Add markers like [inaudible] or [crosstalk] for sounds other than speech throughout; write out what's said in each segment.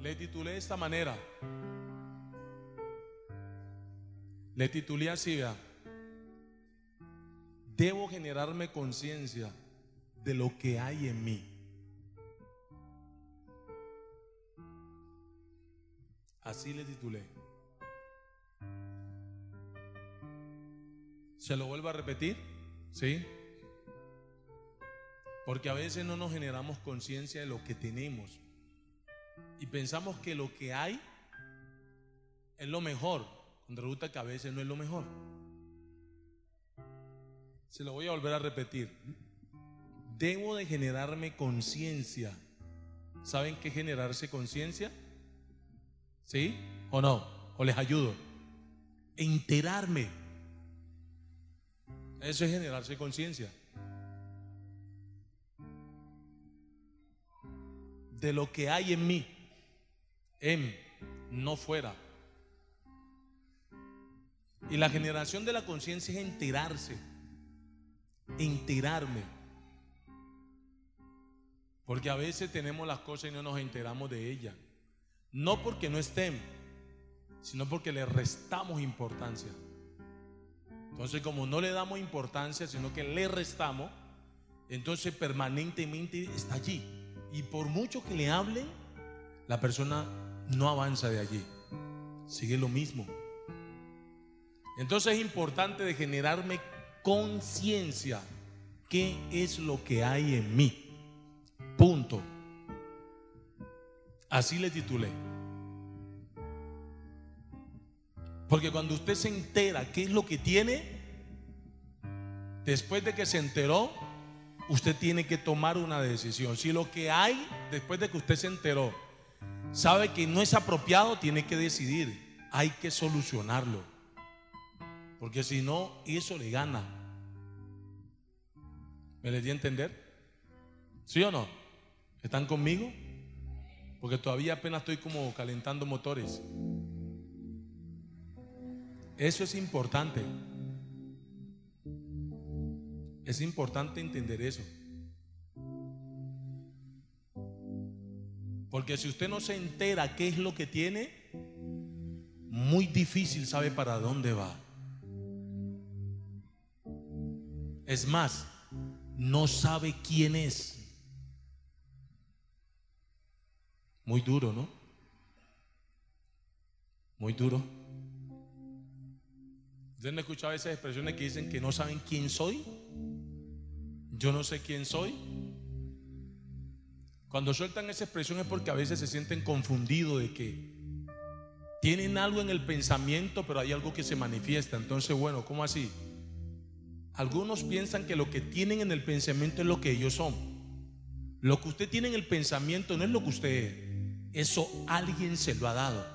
Le titulé de esta manera. Le titulé así, vea. Debo generarme conciencia de lo que hay en mí. Así le titulé. ¿Se lo vuelvo a repetir? ¿Sí? Porque a veces no nos generamos conciencia de lo que tenemos. Y pensamos que lo que hay es lo mejor, cuando resulta que a veces no es lo mejor. Se lo voy a volver a repetir. Debo de generarme conciencia. ¿Saben qué generarse conciencia? ¿Sí o no? ¿O les ayudo? Enterarme. Eso es generarse conciencia. De lo que hay en mí. En, no fuera. Y la generación de la conciencia es enterarse. Enterarme. Porque a veces tenemos las cosas y no nos enteramos de ellas. No porque no estén, sino porque le restamos importancia. Entonces, como no le damos importancia, sino que le restamos, entonces permanentemente está allí. Y por mucho que le hablen, la persona no avanza de allí. Sigue lo mismo. Entonces es importante de generarme conciencia. ¿Qué es lo que hay en mí? Punto. Así le titulé. Porque cuando usted se entera qué es lo que tiene, después de que se enteró, usted tiene que tomar una decisión. Si lo que hay, después de que usted se enteró, sabe que no es apropiado, tiene que decidir. Hay que solucionarlo. Porque si no, eso le gana. ¿Me le di a entender? ¿Sí o no? ¿Están conmigo? Porque todavía apenas estoy como calentando motores. Eso es importante. Es importante entender eso. Porque si usted no se entera qué es lo que tiene, muy difícil sabe para dónde va. Es más, no sabe quién es. Muy duro, ¿no? Muy duro. ¿Ustedes no escuchado esas expresiones que dicen que no saben quién soy? Yo no sé quién soy. Cuando sueltan esa expresión es porque a veces se sienten confundidos de que tienen algo en el pensamiento, pero hay algo que se manifiesta. Entonces, bueno, ¿cómo así? Algunos piensan que lo que tienen en el pensamiento es lo que ellos son. Lo que usted tiene en el pensamiento no es lo que usted es. Eso alguien se lo ha dado.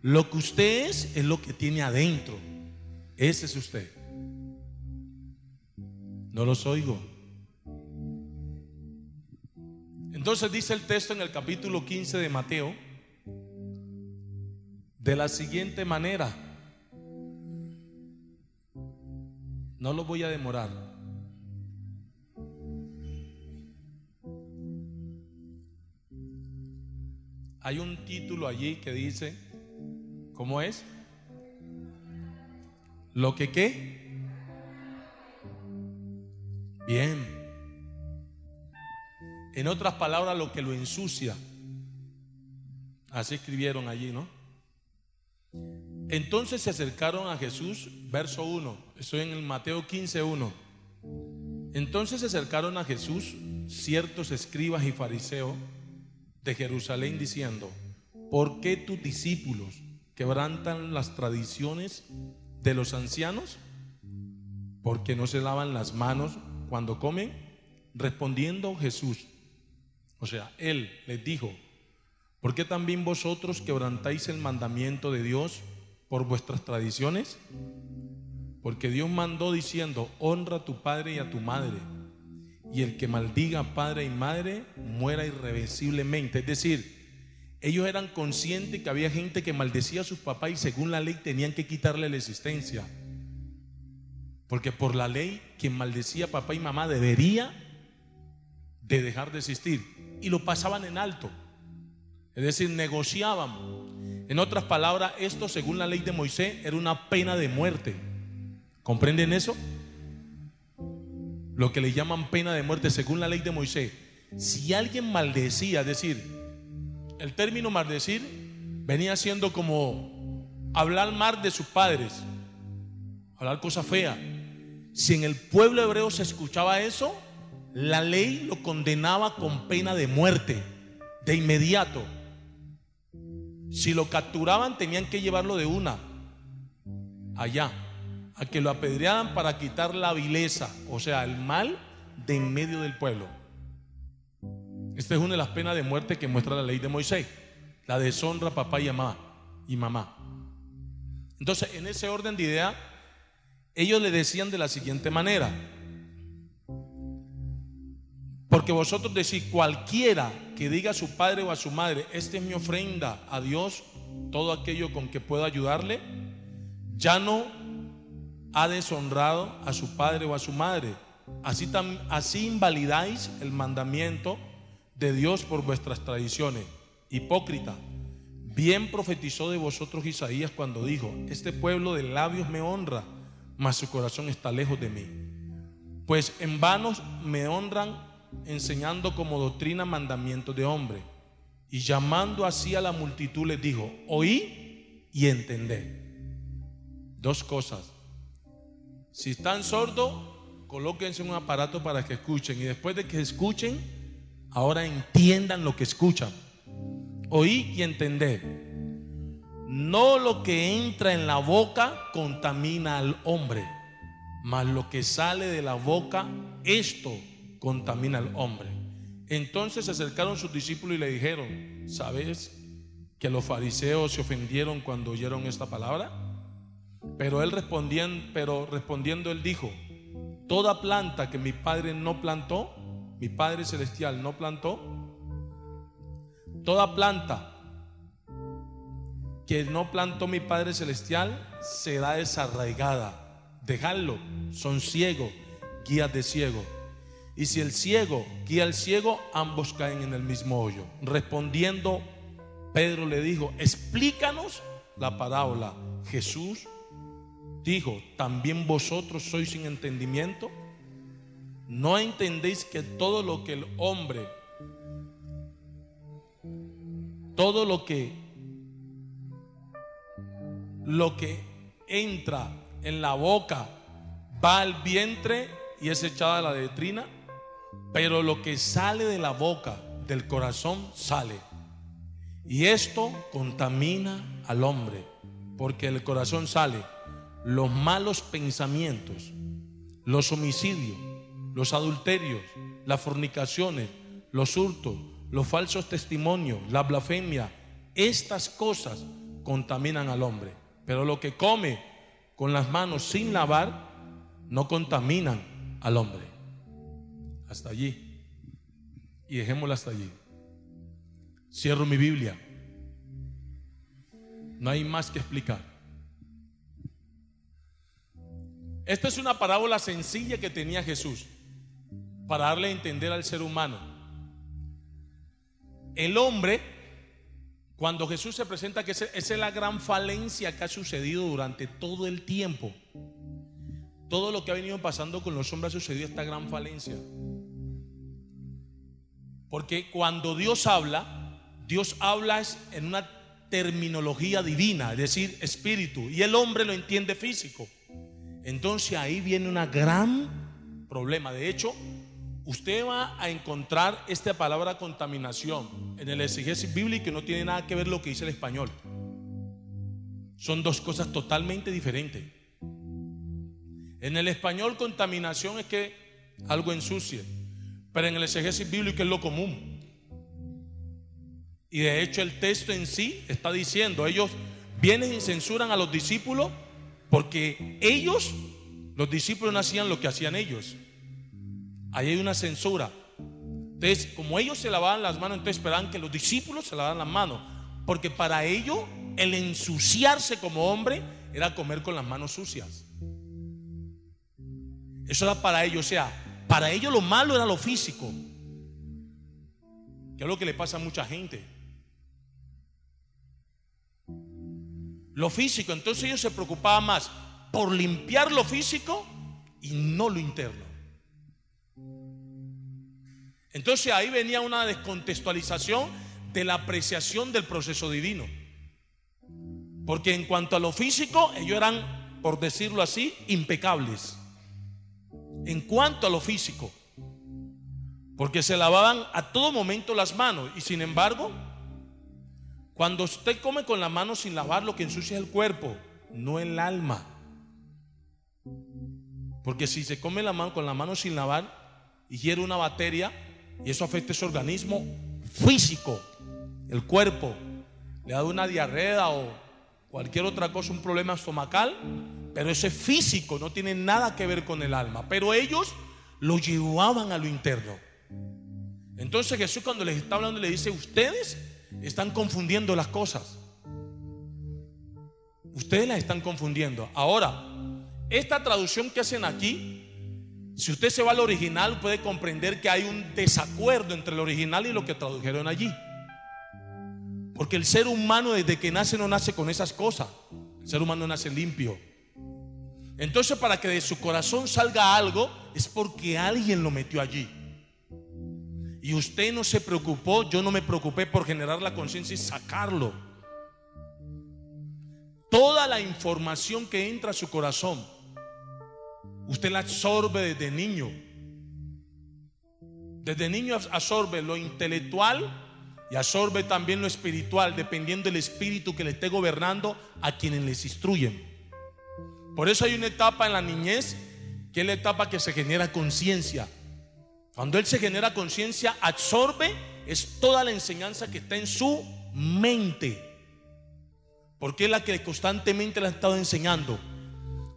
Lo que usted es es lo que tiene adentro. Ese es usted. No los oigo. Entonces dice el texto en el capítulo 15 de Mateo de la siguiente manera. No lo voy a demorar. Hay un título allí que dice, ¿cómo es? Lo que qué? Bien. En otras palabras, lo que lo ensucia. Así escribieron allí, ¿no? Entonces se acercaron a Jesús, verso 1. Estoy en el Mateo 15, 1. Entonces se acercaron a Jesús ciertos escribas y fariseos de Jerusalén diciendo, ¿por qué tus discípulos quebrantan las tradiciones de los ancianos? Porque no se lavan las manos cuando comen. Respondiendo Jesús, o sea, él les dijo, ¿por qué también vosotros quebrantáis el mandamiento de Dios por vuestras tradiciones? Porque Dios mandó diciendo, honra a tu padre y a tu madre y el que maldiga padre y madre muera irreversiblemente. Es decir, ellos eran conscientes que había gente que maldecía a sus papás y según la ley tenían que quitarle la existencia. Porque por la ley quien maldecía a papá y mamá debería de dejar de existir. Y lo pasaban en alto. Es decir, negociaban. En otras palabras, esto según la ley de Moisés era una pena de muerte. ¿Comprenden eso? Lo que le llaman pena de muerte según la ley de Moisés. Si alguien maldecía, es decir, el término maldecir venía siendo como hablar mal de sus padres, hablar cosas feas. Si en el pueblo hebreo se escuchaba eso, la ley lo condenaba con pena de muerte, de inmediato. Si lo capturaban, tenían que llevarlo de una allá, a que lo apedrearan para quitar la vileza, o sea, el mal de en medio del pueblo. Esta es una de las penas de muerte que muestra la ley de Moisés, la deshonra papá y mamá y mamá. Entonces, en ese orden de idea, ellos le decían de la siguiente manera: porque vosotros decís, cualquiera que diga a su padre o a su madre, esta es mi ofrenda a Dios, todo aquello con que pueda ayudarle, ya no ha deshonrado a su padre o a su madre. Así, así invalidáis el mandamiento de Dios por vuestras tradiciones. Hipócrita, bien profetizó de vosotros Isaías cuando dijo, este pueblo de labios me honra, mas su corazón está lejos de mí. Pues en vanos me honran enseñando como doctrina mandamientos de hombre. Y llamando así a la multitud les dijo, oí y entendé. Dos cosas. Si están sordos, colóquense un aparato para que escuchen. Y después de que escuchen, ahora entiendan lo que escuchan. Oí y entendé. No lo que entra en la boca contamina al hombre, mas lo que sale de la boca, esto contamina al hombre. Entonces se acercaron sus discípulos y le dijeron, ¿sabes que los fariseos se ofendieron cuando oyeron esta palabra? Pero él respondiendo, pero respondiendo él dijo, toda planta que mi padre no plantó, mi Padre celestial no plantó, toda planta que no plantó mi Padre celestial será desarraigada. Dejadlo, son ciegos, guías de ciego. Y si el ciego guía al ciego, ambos caen en el mismo hoyo. Respondiendo, Pedro le dijo, explícanos la parábola. Jesús dijo, ¿también vosotros sois sin entendimiento? ¿No entendéis que todo lo que el hombre, todo lo que, lo que entra en la boca va al vientre y es echada a la letrina? Pero lo que sale de la boca, del corazón, sale. Y esto contamina al hombre, porque el corazón sale los malos pensamientos, los homicidios, los adulterios, las fornicaciones, los hurtos, los falsos testimonios, la blasfemia. Estas cosas contaminan al hombre. Pero lo que come con las manos sin lavar no contaminan al hombre hasta allí. Y dejémosla hasta allí. Cierro mi Biblia. No hay más que explicar. Esta es una parábola sencilla que tenía Jesús para darle a entender al ser humano. El hombre, cuando Jesús se presenta, que esa es la gran falencia que ha sucedido durante todo el tiempo. Todo lo que ha venido pasando con los hombres ha sucedido esta gran falencia. Porque cuando Dios habla, Dios habla en una terminología divina, es decir, espíritu, y el hombre lo entiende físico. Entonces ahí viene un gran problema. De hecho, usted va a encontrar esta palabra contaminación en el exegesis bíblico que no tiene nada que ver lo que dice el español. Son dos cosas totalmente diferentes. En el español contaminación es que algo ensucie. Pero en el exégesis bíblico es lo común. Y de hecho el texto en sí está diciendo, ellos vienen y censuran a los discípulos porque ellos, los discípulos no hacían lo que hacían ellos. Ahí hay una censura. Entonces, como ellos se lavaban las manos, entonces esperaban que los discípulos se lavaran las manos. Porque para ellos el ensuciarse como hombre era comer con las manos sucias. Eso era para ellos, o sea, para ellos lo malo era lo físico, que es lo que le pasa a mucha gente. Lo físico, entonces ellos se preocupaban más por limpiar lo físico y no lo interno. Entonces ahí venía una descontextualización de la apreciación del proceso divino. Porque en cuanto a lo físico, ellos eran, por decirlo así, impecables. En cuanto a lo físico. Porque se lavaban a todo momento las manos. Y sin embargo, cuando usted come con la mano sin lavar, lo que ensucia es el cuerpo, no el alma. Porque si se come la mano con la mano sin lavar, hiere una bacteria y eso afecta ese organismo físico, el cuerpo. Le da una diarrea o cualquier otra cosa, un problema estomacal, pero ese físico no tiene nada que ver con el alma. Pero ellos lo llevaban a lo interno. Entonces Jesús cuando les está hablando le dice, ustedes están confundiendo las cosas. Ustedes las están confundiendo. Ahora, esta traducción que hacen aquí, si usted se va al original, puede comprender que hay un desacuerdo entre el original y lo que tradujeron allí. Porque el ser humano desde que nace no nace con esas cosas. El ser humano nace limpio. Entonces para que de su corazón salga algo es porque alguien lo metió allí. Y usted no se preocupó, yo no me preocupé por generar la conciencia y sacarlo. Toda la información que entra a su corazón Usted la absorbe desde niño. Desde niño absorbe lo intelectual y absorbe también lo espiritual, dependiendo del espíritu que le esté gobernando a quienes les instruyen. Por eso hay una etapa en la niñez que es la etapa que se genera conciencia. Cuando él se genera conciencia, absorbe es toda la enseñanza que está en su mente. Porque es la que constantemente le ha estado enseñando.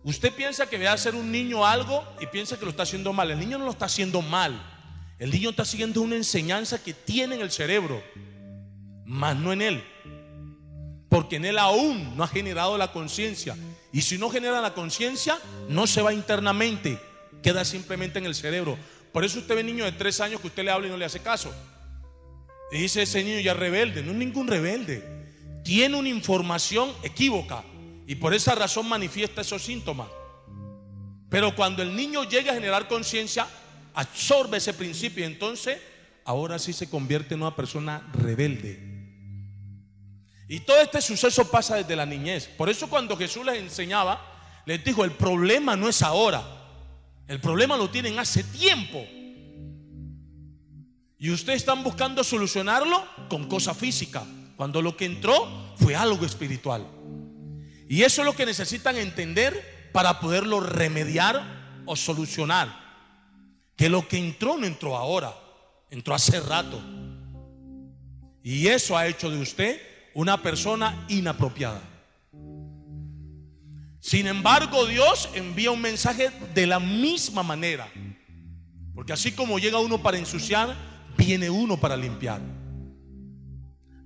Usted piensa que va a hacer un niño algo y piensa que lo está haciendo mal. El niño no lo está haciendo mal. El niño está siguiendo una enseñanza que tiene en el cerebro, más no en él. Porque en él aún no ha generado la conciencia. Y si no genera la conciencia, no se va internamente, queda simplemente en el cerebro. Por eso usted ve niño de tres años que usted le habla y no le hace caso. Y dice ese niño ya rebelde. No es ningún rebelde. Tiene una información equívoca. Y por esa razón manifiesta esos síntomas. Pero cuando el niño llega a generar conciencia, absorbe ese principio y entonces ahora sí se convierte en una persona rebelde. Y todo este suceso pasa desde la niñez. Por eso cuando Jesús les enseñaba, les dijo, el problema no es ahora. El problema lo tienen hace tiempo. Y ustedes están buscando solucionarlo con cosa física, cuando lo que entró fue algo espiritual. Y eso es lo que necesitan entender para poderlo remediar o solucionar. Que lo que entró no entró ahora, entró hace rato. Y eso ha hecho de usted una persona inapropiada. Sin embargo, Dios envía un mensaje de la misma manera. Porque así como llega uno para ensuciar, viene uno para limpiar.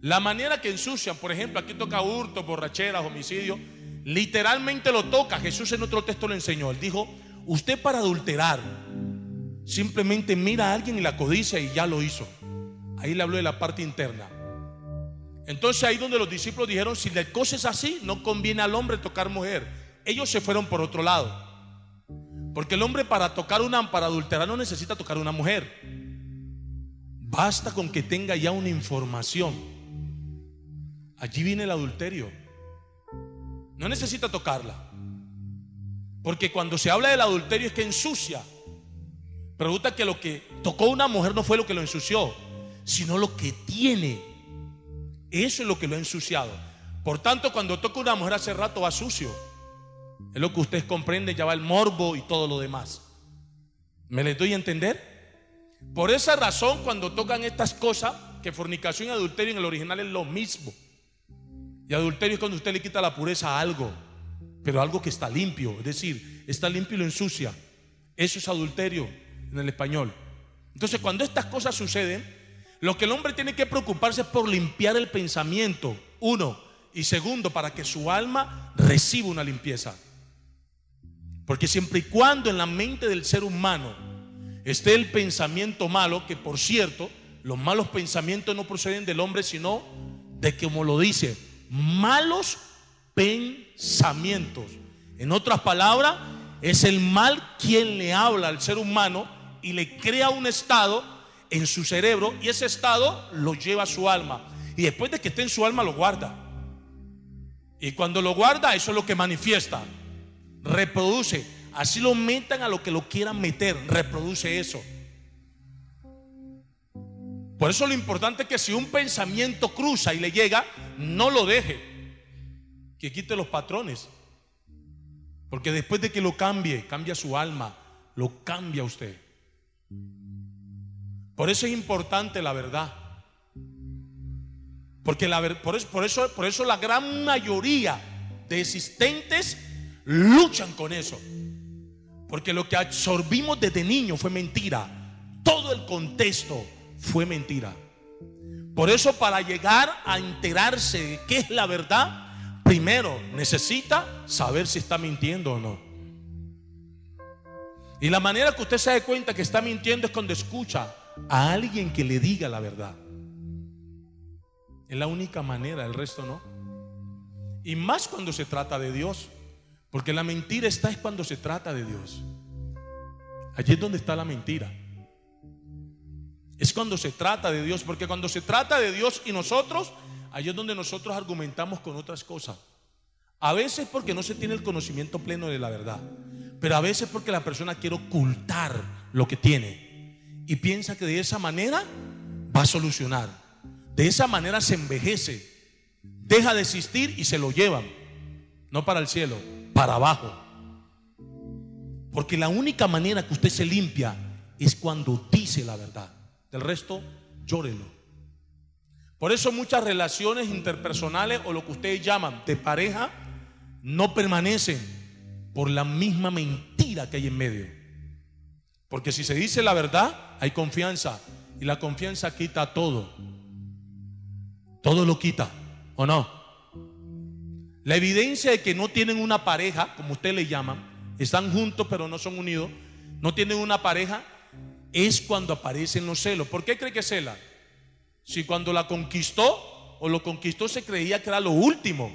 La manera que ensucian, por ejemplo, aquí toca hurto, borracheras, homicidio, literalmente lo toca. Jesús en otro texto lo enseñó. Él dijo, usted para adulterar, simplemente mira a alguien y la codicia y ya lo hizo. Ahí le habló de la parte interna. Entonces ahí donde los discípulos dijeron, si la cosa es así, no conviene al hombre tocar mujer. Ellos se fueron por otro lado. Porque el hombre para tocar una, para adulterar no necesita tocar una mujer. Basta con que tenga ya una información. Allí viene el adulterio. No necesita tocarla. Porque cuando se habla del adulterio es que ensucia. Pregunta que lo que tocó una mujer no fue lo que lo ensució, sino lo que tiene. Eso es lo que lo ha ensuciado. Por tanto, cuando toca una mujer hace rato va sucio. Es lo que ustedes comprenden, ya va el morbo y todo lo demás. ¿Me les doy a entender? Por esa razón, cuando tocan estas cosas, que fornicación y adulterio en el original es lo mismo. Y adulterio es cuando usted le quita la pureza a algo, pero algo que está limpio, es decir, está limpio y lo ensucia. Eso es adulterio en el español. Entonces, cuando estas cosas suceden, lo que el hombre tiene que preocuparse es por limpiar el pensamiento, uno, y segundo, para que su alma reciba una limpieza. Porque siempre y cuando en la mente del ser humano esté el pensamiento malo, que por cierto, los malos pensamientos no proceden del hombre, sino de como lo dice, malos pensamientos. En otras palabras, es el mal quien le habla al ser humano y le crea un estado en su cerebro y ese estado lo lleva a su alma. Y después de que esté en su alma lo guarda. Y cuando lo guarda, eso es lo que manifiesta. Reproduce. Así lo metan a lo que lo quieran meter. Reproduce eso. Por eso lo importante es que si un pensamiento cruza y le llega, no lo deje. Que quite los patrones. Porque después de que lo cambie, cambia su alma, lo cambia usted. Por eso es importante la verdad. Porque la, por, eso, por, eso, por eso la gran mayoría de existentes luchan con eso. Porque lo que absorbimos desde niño fue mentira. Todo el contexto fue mentira. Por eso para llegar a enterarse de qué es la verdad, primero necesita saber si está mintiendo o no. Y la manera que usted se dé cuenta que está mintiendo es cuando escucha a alguien que le diga la verdad. Es la única manera, el resto no. Y más cuando se trata de Dios. Porque la mentira está es cuando se trata de Dios. Allí es donde está la mentira. Es cuando se trata de Dios. Porque cuando se trata de Dios y nosotros Allí es donde nosotros argumentamos con otras cosas. A veces porque no se tiene el conocimiento pleno de la verdad, pero a veces porque la persona quiere ocultar lo que tiene y piensa que de esa manera va a solucionar. De esa manera se envejece, deja de existir y se lo llevan, no para el cielo, para abajo. Porque la única manera que usted se limpia es cuando dice la verdad. Del resto, llórelo. Por eso muchas relaciones interpersonales o lo que ustedes llaman de pareja no permanecen por la misma mentira que hay en medio. Porque si se dice la verdad, hay confianza. Y la confianza quita todo. Todo lo quita, ¿o no? La evidencia de que no tienen una pareja, como ustedes le llaman, están juntos pero no son unidos, no tienen una pareja, es cuando aparecen los celos. ¿Por qué cree que cela? Si cuando la conquistó o lo conquistó se creía que era lo último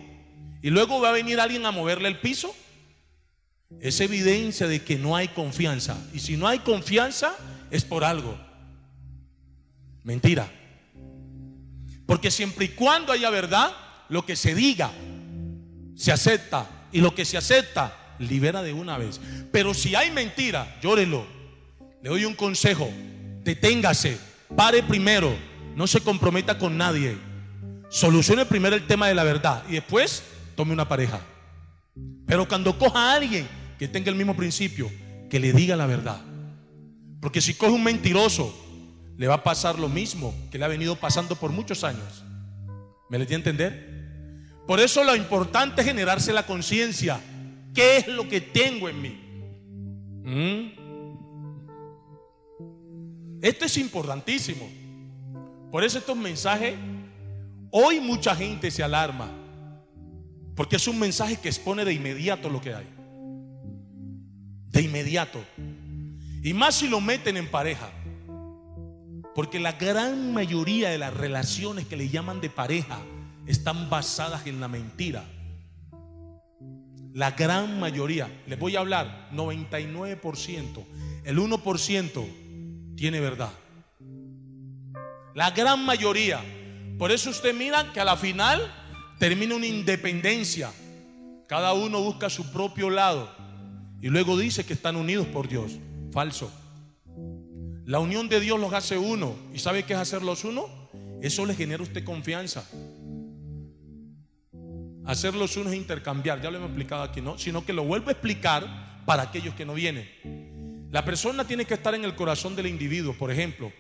y luego va a venir alguien a moverle el piso, es evidencia de que no hay confianza. Y si no hay confianza es por algo. Mentira. Porque siempre y cuando haya verdad, lo que se diga se acepta. Y lo que se acepta, libera de una vez. Pero si hay mentira, llórelo. Le doy un consejo. Deténgase. Pare primero no se comprometa con nadie. Solucione primero el tema de la verdad y después tome una pareja. Pero cuando coja a alguien que tenga el mismo principio, que le diga la verdad. Porque si coge un mentiroso, le va a pasar lo mismo que le ha venido pasando por muchos años. ¿Me le tiene a entender? Por eso lo importante es generarse la conciencia. ¿Qué es lo que tengo en mí? ¿Mm? Esto es importantísimo. Por eso estos mensajes, hoy mucha gente se alarma, porque es un mensaje que expone de inmediato lo que hay. De inmediato. Y más si lo meten en pareja. Porque la gran mayoría de las relaciones que le llaman de pareja están basadas en la mentira. La gran mayoría, les voy a hablar, 99%, el 1% tiene verdad. La gran mayoría. Por eso usted mira que a la final termina una independencia. Cada uno busca su propio lado. Y luego dice que están unidos por Dios. Falso. La unión de Dios los hace uno. ¿Y sabe qué es hacerlos uno? Eso le genera a usted confianza. Hacerlos uno es intercambiar. Ya lo hemos explicado aquí, ¿no? Sino que lo vuelvo a explicar para aquellos que no vienen. La persona tiene que estar en el corazón del individuo. Por ejemplo,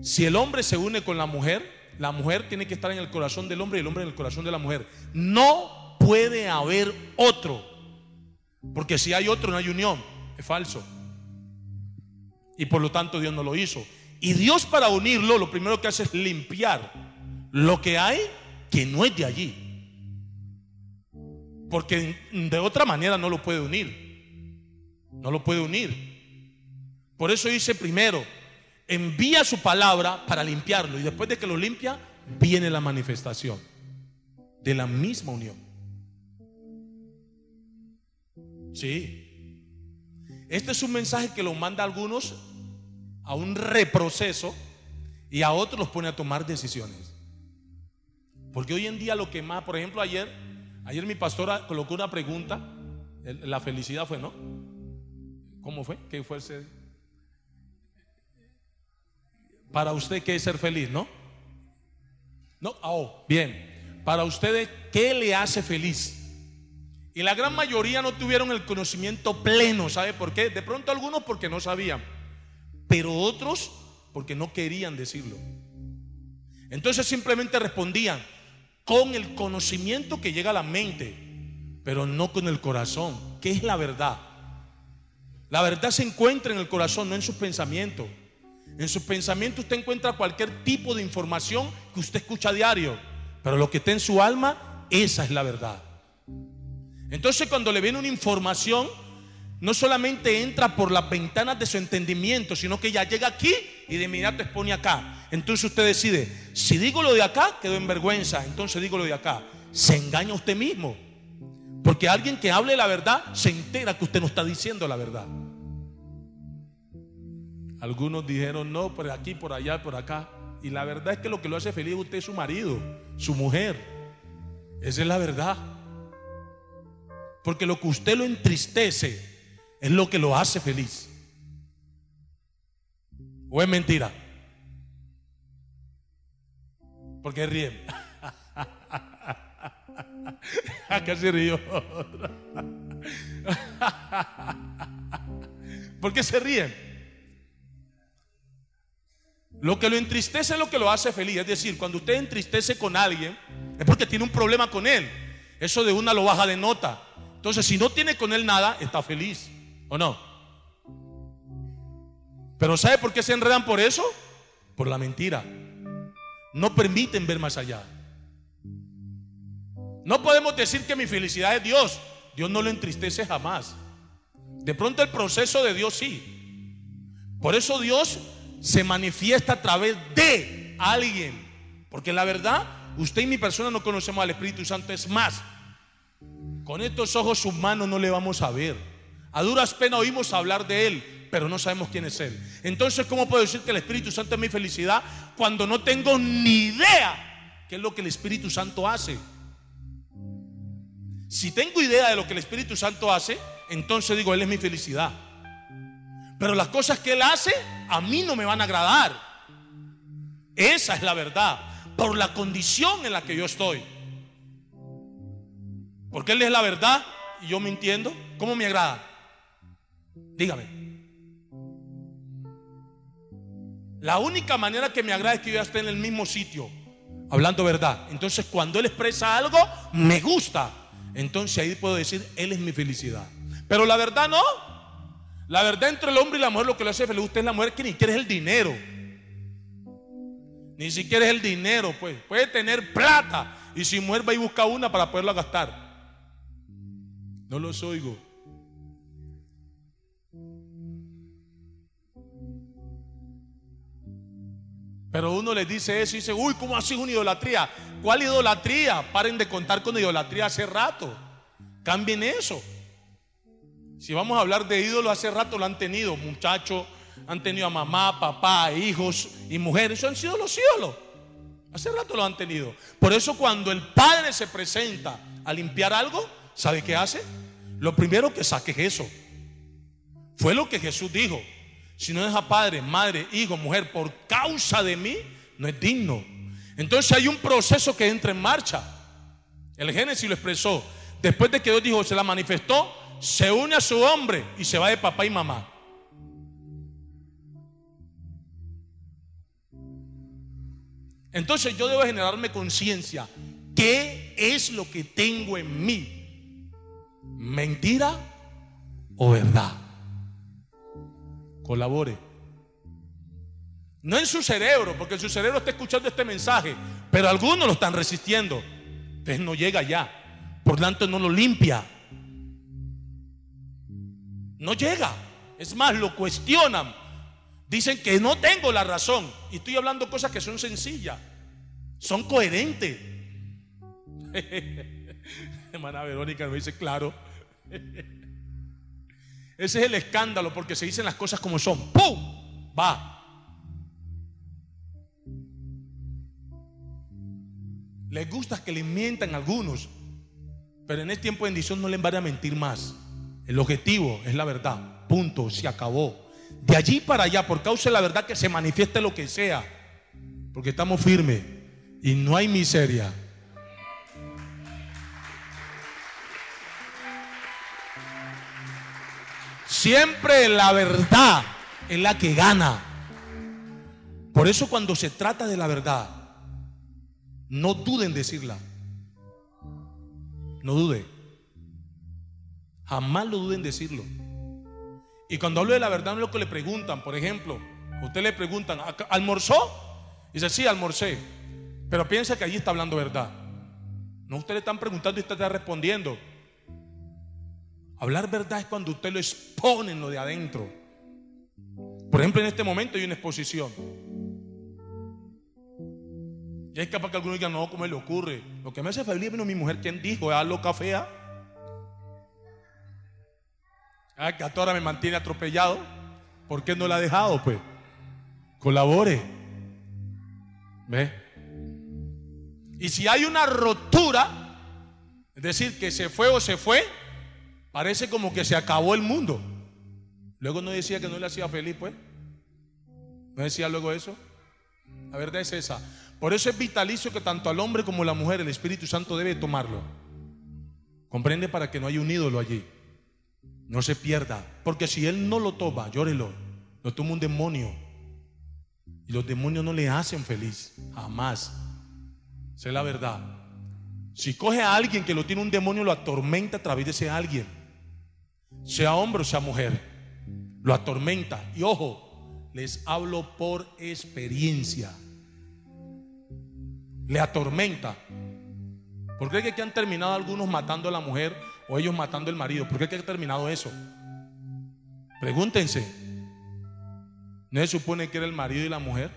si el hombre se une con la mujer, la mujer tiene que estar en el corazón del hombre y el hombre en el corazón de la mujer. No puede haber otro. Porque si hay otro no hay unión. Es falso. Y por lo tanto Dios no lo hizo. Y Dios para unirlo lo primero que hace es limpiar lo que hay que no es de allí. Porque de otra manera no lo puede unir. No lo puede unir. Por eso dice primero, envía su palabra para limpiarlo y después de que lo limpia, viene la manifestación de la misma unión. Sí. Este es un mensaje que lo manda a algunos a un reproceso y a otros los pone a tomar decisiones. Porque hoy en día lo que más, por ejemplo, ayer, ayer mi pastora colocó una pregunta, la felicidad fue, ¿no? ¿Cómo fue? ¿Qué fue ser? Para usted, ¿qué es ser feliz, no? No, oh, bien. Para ustedes, ¿qué le hace feliz? Y la gran mayoría no tuvieron el conocimiento pleno, ¿sabe por qué? De pronto algunos porque no sabían, pero otros porque no querían decirlo. Entonces simplemente respondían con el conocimiento que llega a la mente, pero no con el corazón, que es la verdad. La verdad se encuentra en el corazón, no en sus pensamientos. En sus pensamientos usted encuentra cualquier tipo de información que usted escucha a diario, pero lo que está en su alma, esa es la verdad. Entonces cuando le viene una información, no solamente entra por las ventanas de su entendimiento, sino que ya llega aquí y de inmediato expone acá. Entonces usted decide, si digo lo de acá, quedo en vergüenza, entonces digo lo de acá. Se engaña usted mismo. Porque alguien que hable la verdad se entera que usted no está diciendo la verdad. Algunos dijeron, no, por aquí, por allá, por acá. Y la verdad es que lo que lo hace feliz usted es su marido, su mujer. Esa es la verdad. Porque lo que usted lo entristece es lo que lo hace feliz. ¿O es mentira? Porque ríen. Se [laughs] río. [laughs] ¿Por qué se ríen? Lo que lo entristece es lo que lo hace feliz. Es decir, cuando usted entristece con alguien, es porque tiene un problema con él. Eso de una lo baja de nota. Entonces, si no tiene con él nada, está feliz. ¿O no? Pero ¿sabe por qué se enredan por eso? Por la mentira. No permiten ver más allá. No podemos decir que mi felicidad es Dios. Dios no lo entristece jamás. De pronto el proceso de Dios sí. Por eso Dios se manifiesta a través de alguien. Porque la verdad, usted y mi persona no conocemos al Espíritu Santo. Es más, con estos ojos humanos no le vamos a ver. A duras penas oímos hablar de Él, pero no sabemos quién es Él. Entonces, ¿cómo puedo decir que el Espíritu Santo es mi felicidad cuando no tengo ni idea qué es lo que el Espíritu Santo hace? Si tengo idea de lo que el Espíritu Santo hace, entonces digo, Él es mi felicidad. Pero las cosas que Él hace a mí no me van a agradar. Esa es la verdad. Por la condición en la que yo estoy. Porque Él es la verdad y yo me entiendo. ¿Cómo me agrada? Dígame. La única manera que me agrada es que yo esté en el mismo sitio, hablando verdad. Entonces, cuando Él expresa algo, me gusta. Entonces ahí puedo decir, Él es mi felicidad. Pero la verdad no. La verdad entre el hombre y la mujer lo que le hace feliz usted es la mujer que ni quiere es el dinero. Ni siquiera es el dinero, pues. Puede tener plata. Y si mujer va y busca una para poderla gastar. No los oigo. Pero uno les dice eso y dice, uy, ¿cómo así una idolatría? ¿Cuál idolatría? Paren de contar con idolatría hace rato. Cambien eso. Si vamos a hablar de ídolos, hace rato lo han tenido. Muchachos, han tenido a mamá, papá, hijos y mujeres. Eso han sido los ídolos. Hace rato lo han tenido. Por eso cuando el padre se presenta a limpiar algo, ¿Sabe qué hace? Lo primero que saque es eso. Fue lo que Jesús dijo. Si no deja padre, madre, hijo, mujer por causa de mí, no es digno. Entonces hay un proceso que entra en marcha. El Génesis lo expresó. Después de que Dios dijo, se la manifestó, se une a su hombre y se va de papá y mamá. Entonces yo debo generarme conciencia. ¿Qué es lo que tengo en mí? Mentira o verdad. Colabore. No en su cerebro, porque su cerebro está escuchando este mensaje, pero algunos lo están resistiendo. Entonces no llega ya. Por tanto, no lo limpia. No llega. Es más, lo cuestionan. Dicen que no tengo la razón. Y estoy hablando cosas que son sencillas. Son coherentes. [laughs] Hermana Verónica me dice, claro. [laughs] Ese es el escándalo porque se dicen las cosas como son. ¡Pum! Va. Les gusta que le mientan algunos, pero en este tiempo de bendición no les van a mentir más. El objetivo es la verdad. Punto. Se acabó. De allí para allá, por causa de la verdad, que se manifieste lo que sea. Porque estamos firmes y no hay miseria. Siempre la verdad es la que gana. Por eso cuando se trata de la verdad, no duden en decirla. No dude. Jamás lo duden en decirlo. Y cuando hablo de la verdad, no es lo que le preguntan. Por ejemplo, usted le preguntan, ¿almorzó? Y dice, sí, almorcé. Pero piensa que allí está hablando verdad. No, usted le están preguntando y usted está respondiendo. Hablar verdad es cuando usted lo expone en lo de adentro. Por ejemplo, en este momento hay una exposición. Y es capaz que algunos digan, no, ¿cómo le ocurre? Lo que me hace feliz vino mi mujer, ¿quién dijo? Es algo cafea. Ah, que ahora me mantiene atropellado. ¿Por qué no la ha dejado? Pues colabore. ¿Ve? Y si hay una rotura, es decir, que se fue o se fue, parece como que se acabó el mundo. Luego no decía que no le hacía feliz, pues. ¿No decía luego eso? La verdad es esa. Por eso es vitalicio que tanto al hombre como a la mujer el Espíritu Santo debe tomarlo. Comprende para que no haya un ídolo allí. No se pierda. Porque si él no lo toma, llórelo. Lo toma un demonio. Y los demonios no le hacen feliz. Jamás. Sé la verdad. Si coge a alguien que lo tiene un demonio, lo atormenta a través de ese alguien. Sea hombre o sea mujer. Lo atormenta. Y ojo, les hablo por experiencia le atormenta. ¿Por qué es que han terminado algunos matando a la mujer o ellos matando al marido? ¿Por qué es que ha terminado eso? Pregúntense. ¿No se supone que era el marido y la mujer?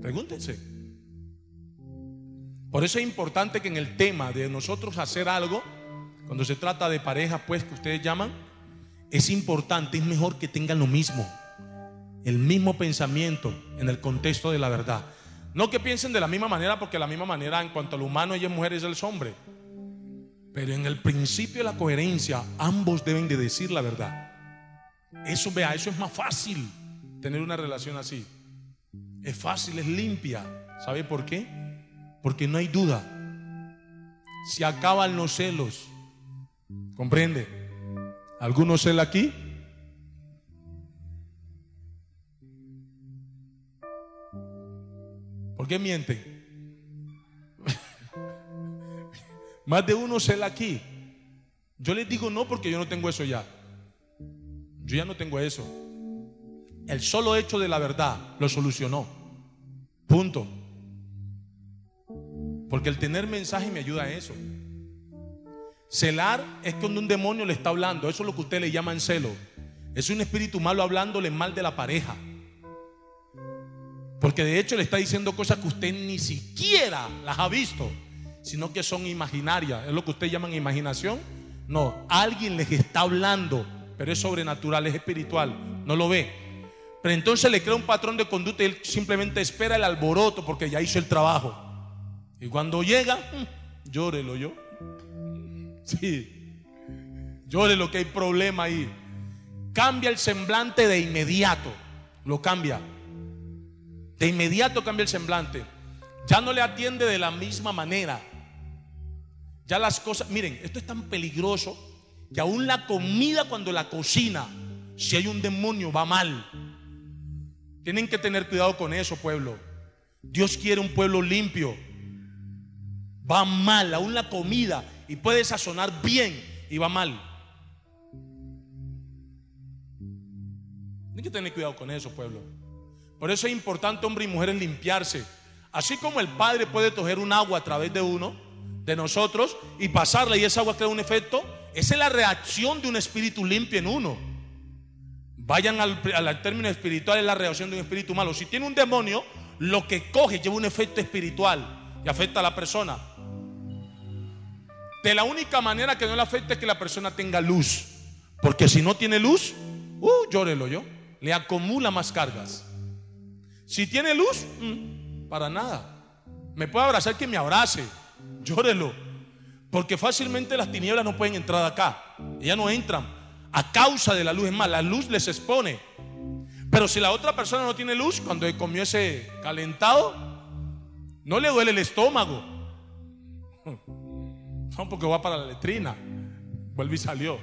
Pregúntense. Por eso es importante que en el tema de nosotros hacer algo, cuando se trata de pareja, pues que ustedes llaman, es importante, es mejor que tengan lo mismo, el mismo pensamiento en el contexto de la verdad. No que piensen de la misma manera, porque la misma manera en cuanto al humano, ella es mujer, es el hombre. Pero en el principio de la coherencia, ambos deben de decir la verdad. Eso, vea, eso es más fácil tener una relación así. Es fácil, es limpia. ¿Sabe por qué? Porque no hay duda. Se acaban los celos. ¿Comprende? ¿Algunos celos aquí? ¿Por qué mienten? [laughs] Más de uno se la aquí. Yo les digo no porque yo no tengo eso ya. Yo ya no tengo eso. El solo hecho de la verdad lo solucionó. Punto. Porque el tener mensaje me ayuda a eso. Celar es cuando un demonio le está hablando. Eso es lo que usted le llama celo. Es un espíritu malo hablándole mal de la pareja. Porque de hecho le está diciendo cosas que usted ni siquiera las ha visto, sino que son imaginarias. Es lo que usted llaman imaginación. No, alguien les está hablando, pero es sobrenatural, es espiritual, no lo ve. Pero entonces le crea un patrón de conducta y él simplemente espera el alboroto porque ya hizo el trabajo. Y cuando llega, mm, llórelo yo. Sí, llórelo que hay problema ahí. Cambia el semblante de inmediato, lo cambia. De inmediato cambia el semblante. Ya no le atiende de la misma manera. Ya las cosas, miren, esto es tan peligroso que aún la comida cuando la cocina, si hay un demonio, va mal. Tienen que tener cuidado con eso, pueblo. Dios quiere un pueblo limpio. Va mal, aún la comida, y puede sazonar bien y va mal. Tienen que tener cuidado con eso, pueblo. Por eso es importante, hombre y mujer, limpiarse. Así como el Padre puede coger un agua a través de uno, de nosotros, y pasarla y esa agua crea un efecto, esa es la reacción de un espíritu limpio en uno. Vayan al, al término espiritual, es la reacción de un espíritu malo. Si tiene un demonio, lo que coge lleva un efecto espiritual y afecta a la persona. De la única manera que no le afecta es que la persona tenga luz. Porque si no tiene luz, uh, llórelo yo. Le acumula más cargas. Si tiene luz, mm, para nada. Me puede abrazar que me abrace. Llórelo. Porque fácilmente las tinieblas no pueden entrar acá. Ellas no entran a causa de la luz. Es más, la luz les expone. Pero si la otra persona no tiene luz, cuando comió ese calentado, no le duele el estómago. No, porque va para la letrina. Vuelve y salió.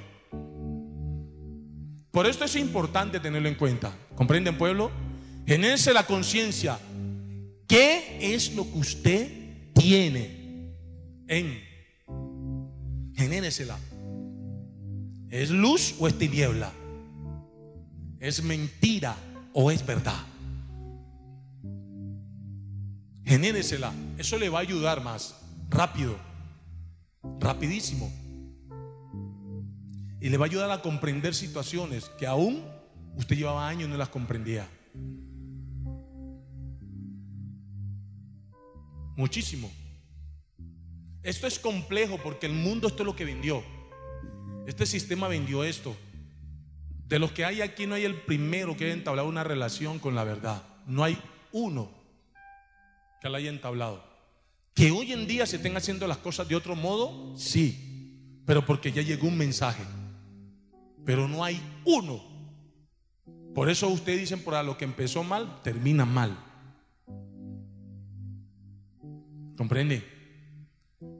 Por esto es importante tenerlo en cuenta. ¿Comprenden, pueblo? Genérese la conciencia. ¿Qué es lo que usted tiene en? Genéresela. ¿Es luz o es tiniebla? ¿Es mentira o es verdad? Genéresela. Eso le va a ayudar más. Rápido. Rapidísimo. Y le va a ayudar a comprender situaciones que aún usted llevaba años y no las comprendía. Muchísimo. Esto es complejo porque el mundo esto es lo que vendió. Este sistema vendió esto. De los que hay aquí no hay el primero que haya entablado una relación con la verdad. No hay uno que la haya entablado. Que hoy en día se estén haciendo las cosas de otro modo, sí, pero porque ya llegó un mensaje. Pero no hay uno. Por eso ustedes dicen, por lo que empezó mal, termina mal. ¿Comprende?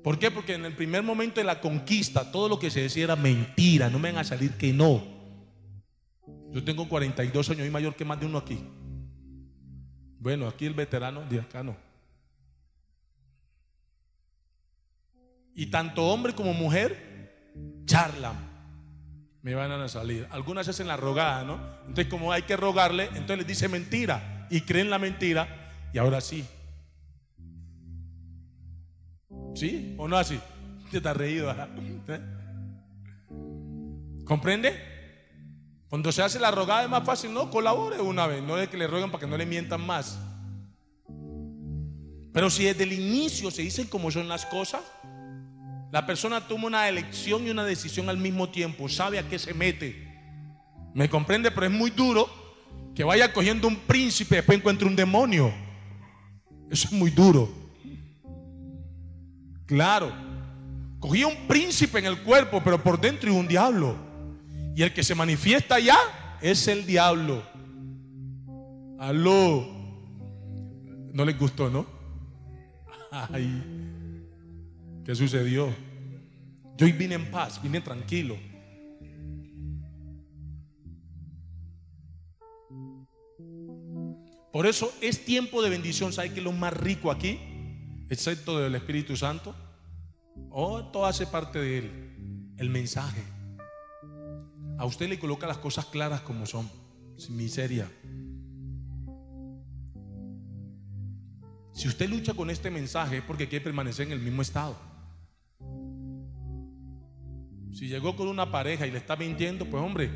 ¿Por qué? Porque en el primer momento de la conquista todo lo que se decía era mentira, no me van a salir que no. Yo tengo 42 años y mayor que más de uno aquí. Bueno, aquí el veterano de acá no. Y tanto hombre como mujer charlan. Me van a salir. Algunas hacen la rogada, ¿no? Entonces, como hay que rogarle, entonces les dice mentira. Y creen la mentira. Y ahora sí, ¿Sí o no así? Te está reído. ¿Eh? ¿Comprende? Cuando se hace la rogada es más fácil, no colabore una vez, no es que le rueguen para que no le mientan más. Pero si desde el inicio se dicen como son las cosas, la persona toma una elección y una decisión al mismo tiempo, sabe a qué se mete. ¿Me comprende? Pero es muy duro que vaya cogiendo un príncipe y después encuentre un demonio. Eso es muy duro. Claro. Cogía un príncipe en el cuerpo, pero por dentro y un diablo. Y el que se manifiesta allá es el diablo. Aló. No les gustó, ¿no? [laughs] Ay. ¿Qué sucedió? Yo vine en paz, vine tranquilo. Por eso es tiempo de bendición. ¿Sabe que lo más rico aquí? excepto del Espíritu Santo? ¿O oh, todo hace parte de Él? El mensaje. A usted le coloca las cosas claras como son, sin miseria. Si usted lucha con este mensaje es porque quiere permanecer en el mismo estado. Si llegó con una pareja y le está mintiendo, pues hombre,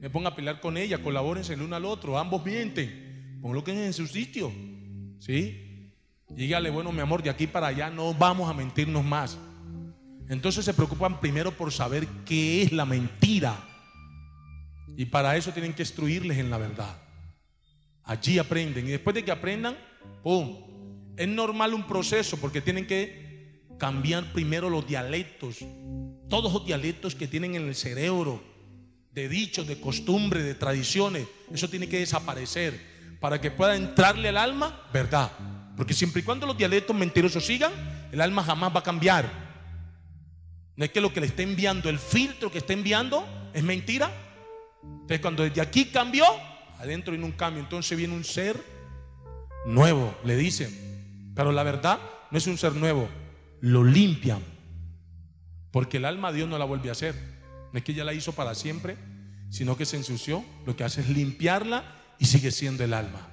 me ponga a pelear con ella, colabórense el uno al otro, ambos mienten, ponlo en su sitio. ¿Sí? Dígale, bueno, mi amor, de aquí para allá no vamos a mentirnos más. Entonces se preocupan primero por saber qué es la mentira. Y para eso tienen que instruirles en la verdad. Allí aprenden. Y después de que aprendan, ¡pum! Es normal un proceso porque tienen que cambiar primero los dialectos. Todos los dialectos que tienen en el cerebro, de dichos, de costumbres, de tradiciones, eso tiene que desaparecer para que pueda entrarle al alma verdad. Porque siempre y cuando los dialectos mentirosos sigan, el alma jamás va a cambiar. No es que lo que le está enviando, el filtro que está enviando, es mentira. Entonces, cuando desde aquí cambió, adentro viene un cambio. Entonces viene un ser nuevo, le dicen. Pero la verdad no es un ser nuevo, lo limpian. Porque el alma Dios no la vuelve a hacer. No es que ya la hizo para siempre, sino que se ensució. Lo que hace es limpiarla y sigue siendo el alma.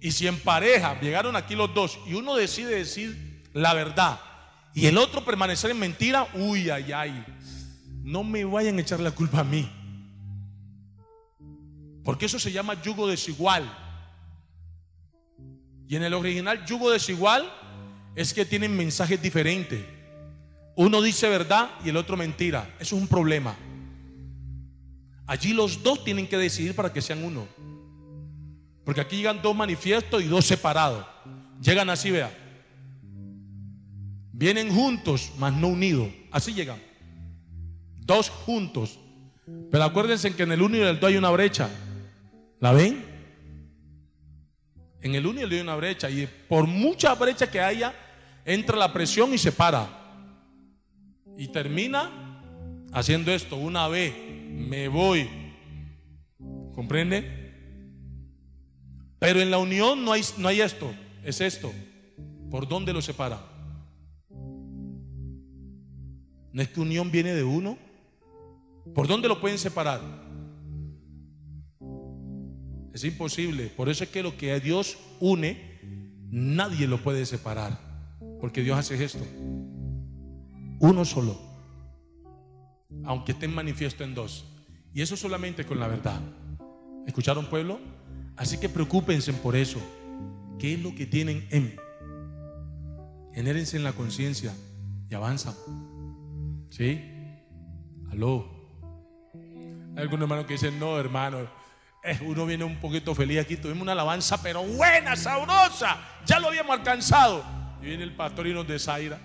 Y si en pareja llegaron aquí los dos y uno decide decir la verdad y el otro permanecer en mentira, uy, ay, ay, no me vayan a echar la culpa a mí. Porque eso se llama yugo desigual. Y en el original yugo desigual es que tienen mensajes diferentes. Uno dice verdad y el otro mentira. Eso es un problema. Allí los dos tienen que decidir para que sean uno. Porque aquí llegan dos manifiestos y dos separados. Llegan así, vea. Vienen juntos, mas no unidos. Así llegan. Dos juntos. Pero acuérdense que en el uno y el dos hay una brecha. ¿La ven? En el uno hay una brecha. Y por mucha brecha que haya, entra la presión y se para. Y termina haciendo esto. Una vez me voy. ¿Comprende? Pero en la unión no hay, no hay esto, es esto. ¿Por dónde lo separa? ¿No es que unión viene de uno? ¿Por dónde lo pueden separar? Es imposible. Por eso es que lo que Dios une, nadie lo puede separar. Porque Dios hace esto. Uno solo. Aunque estén manifiesto en dos. Y eso solamente con la verdad. ¿Escucharon pueblo? Así que preocúpense por eso. ¿Qué es lo que tienen en? Genérense en la conciencia y avanzan. ¿Sí? Aló. Hay algunos hermanos que dicen, no, hermano, uno viene un poquito feliz aquí, tuvimos una alabanza, pero buena, sabrosa, ya lo habíamos alcanzado. Y viene el pastor y nos desaira.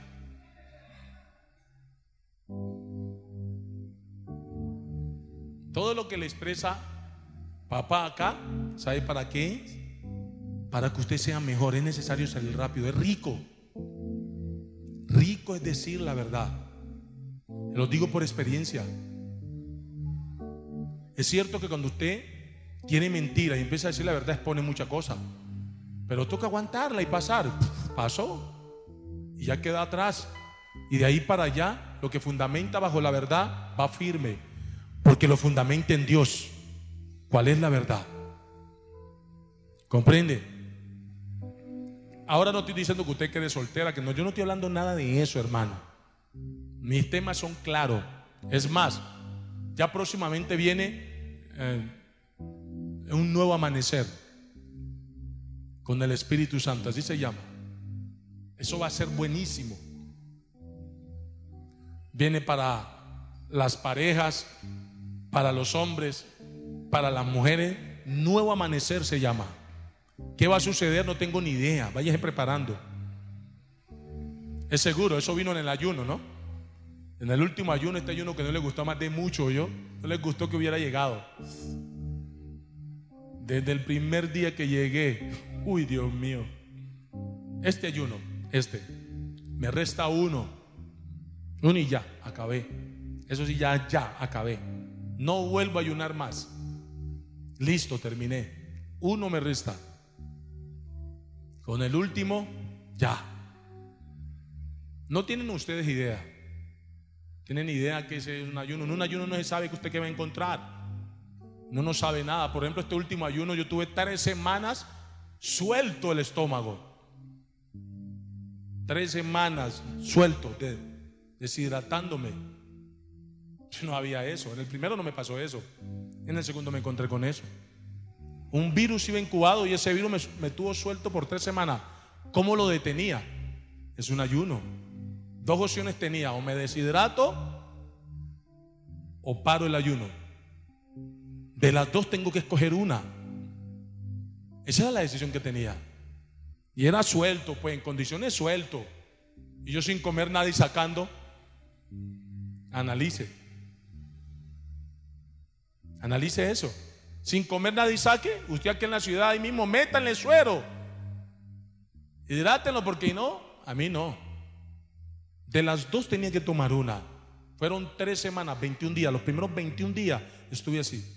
Todo lo que le expresa papá acá, ¿sabe para qué? Para que usted sea mejor, es necesario salir rápido, es rico. Rico es decir la verdad. Lo digo por experiencia. Es cierto que cuando usted tiene mentira y empieza a decir la verdad, expone mucha cosa. Pero toca aguantarla y pasar. Pasó. Y ya queda atrás. Y de ahí para allá, lo que fundamenta bajo la verdad va firme. Porque lo fundamenta en Dios. ¿Cuál es la verdad? ¿Comprende? Ahora no estoy diciendo que usted quede soltera, que no, yo no estoy hablando nada de eso, hermano. Mis temas son claros. Es más, ya próximamente viene eh, un nuevo amanecer con el Espíritu Santo, así se llama. Eso va a ser buenísimo. Viene para las parejas, para los hombres, para las mujeres, nuevo amanecer se llama. ¿Qué va a suceder? No tengo ni idea. Váyase preparando. Es seguro, eso vino en el ayuno, ¿no? En el último ayuno, este ayuno que no le gustó más de mucho, yo, no les gustó que hubiera llegado. Desde el primer día que llegué, uy Dios mío, este ayuno, este, me resta uno, uno y ya, acabé. Eso sí, ya, ya, acabé. No vuelvo a ayunar más. Listo, terminé. Uno me resta. Con el último, ya. No tienen ustedes idea. Tienen idea que es un ayuno. En un ayuno no se sabe que usted va a encontrar. No no sabe nada. Por ejemplo, este último ayuno yo tuve tres semanas suelto el estómago. Tres semanas suelto, deshidratándome. No había eso. En el primero no me pasó eso. En el segundo me encontré con eso. Un virus iba incubado y ese virus me, tuvo suelto por tres semanas. ¿Cómo lo detenía? Es un ayuno. Dos opciones tenía, o me deshidrato o paro el ayuno. De las dos tengo que escoger una. Esa era la decisión que tenía. Y era suelto, pues en condiciones suelto. Y yo sin comer nada y sacando. Analice. Analice eso. Sin comer nada y saque, usted aquí en la ciudad ahí mismo, métanle suero. Hidrátenlo porque no, a mí no. De las dos tenía que tomar una. Fueron tres semanas, 21 días. Los primeros 21 días estuve así.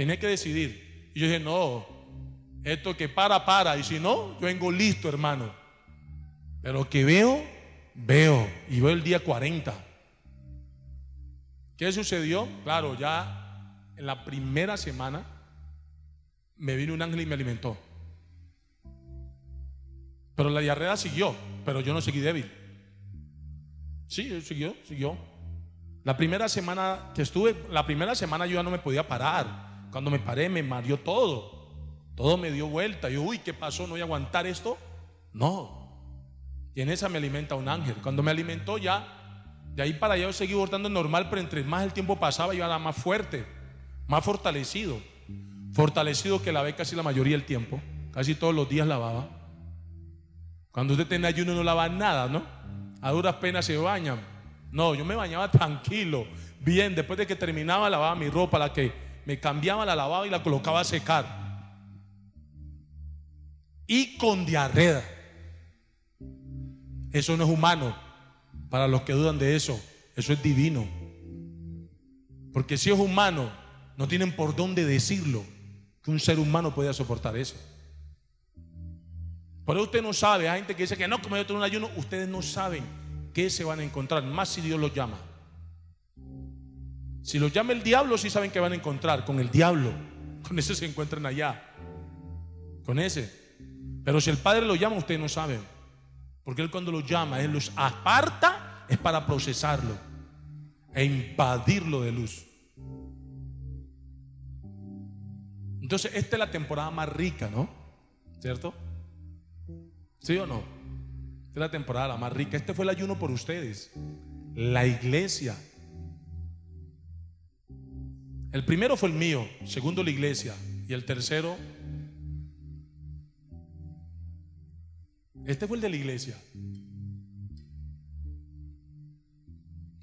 Tenía que decidir. Y yo dije, no, esto que para, para. Y si no, yo vengo listo, hermano. Pero que veo, veo. Y veo el día 40. ¿Qué sucedió? Claro, ya en la primera semana me vino un ángel y me alimentó. Pero la diarrea siguió, pero yo no seguí débil. Sí, siguió, siguió. La primera semana que estuve, la primera semana yo ya no me podía parar. Cuando me paré me mareó todo. Todo me dio vuelta. Yo, uy, ¿qué pasó? ¿No voy a aguantar esto? No. Y en esa me alimenta un ángel. Cuando me alimentó ya De ahí para allá yo seguí abortando normal, pero entre más el tiempo pasaba yo era más fuerte, más fortalecido. Fortalecido que lavé casi la mayoría del tiempo. Casi todos los días lavaba. Cuando usted tiene ayuno no lava nada, ¿no? A duras penas se bañan. No, yo me bañaba tranquilo, bien. Después de que terminaba lavaba mi ropa, la que me cambiaba, la lavaba y la colocaba a secar. Y con diarrea. Eso no es humano. Para los que dudan de eso, eso es divino. Porque si es humano, no tienen por dónde decirlo que un ser humano pueda soportar eso. Por eso usted no sabe, hay gente que dice que no, como yo tengo un ayuno, ustedes no saben qué se van a encontrar, más si Dios los llama. Si los llama el diablo, sí saben que van a encontrar con el diablo. [laughs] Con ese se encuentran allá. Con ese. Pero si el Padre lo llama, ustedes no saben. Porque Él cuando los llama, Él los aparta, es para procesarlo e invadirlo de luz. Entonces, esta es la temporada más rica, ¿no? ¿Cierto? ¿Sí o no? Esta es la temporada la más rica. Este fue el ayuno por ustedes. La iglesia. El primero fue el mío, segundo la iglesia y el tercero Este fue el de la iglesia.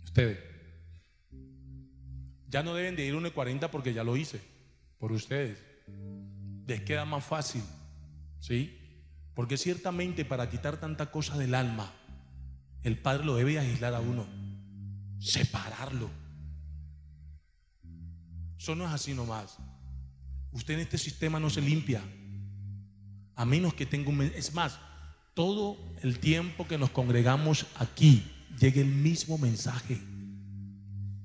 Ustedes. Ya no deben de ir 1.40 porque ya lo hice. Por ustedes. Les queda más fácil. ¿Sí? Porque ciertamente para quitar tanta cosa del alma, el Padre lo debe aislar a uno. Separarlo. Eso no es así nomás. Usted en este sistema no se limpia. A menos que tenga un... Es más, todo el tiempo que nos congregamos aquí llegue el mismo mensaje.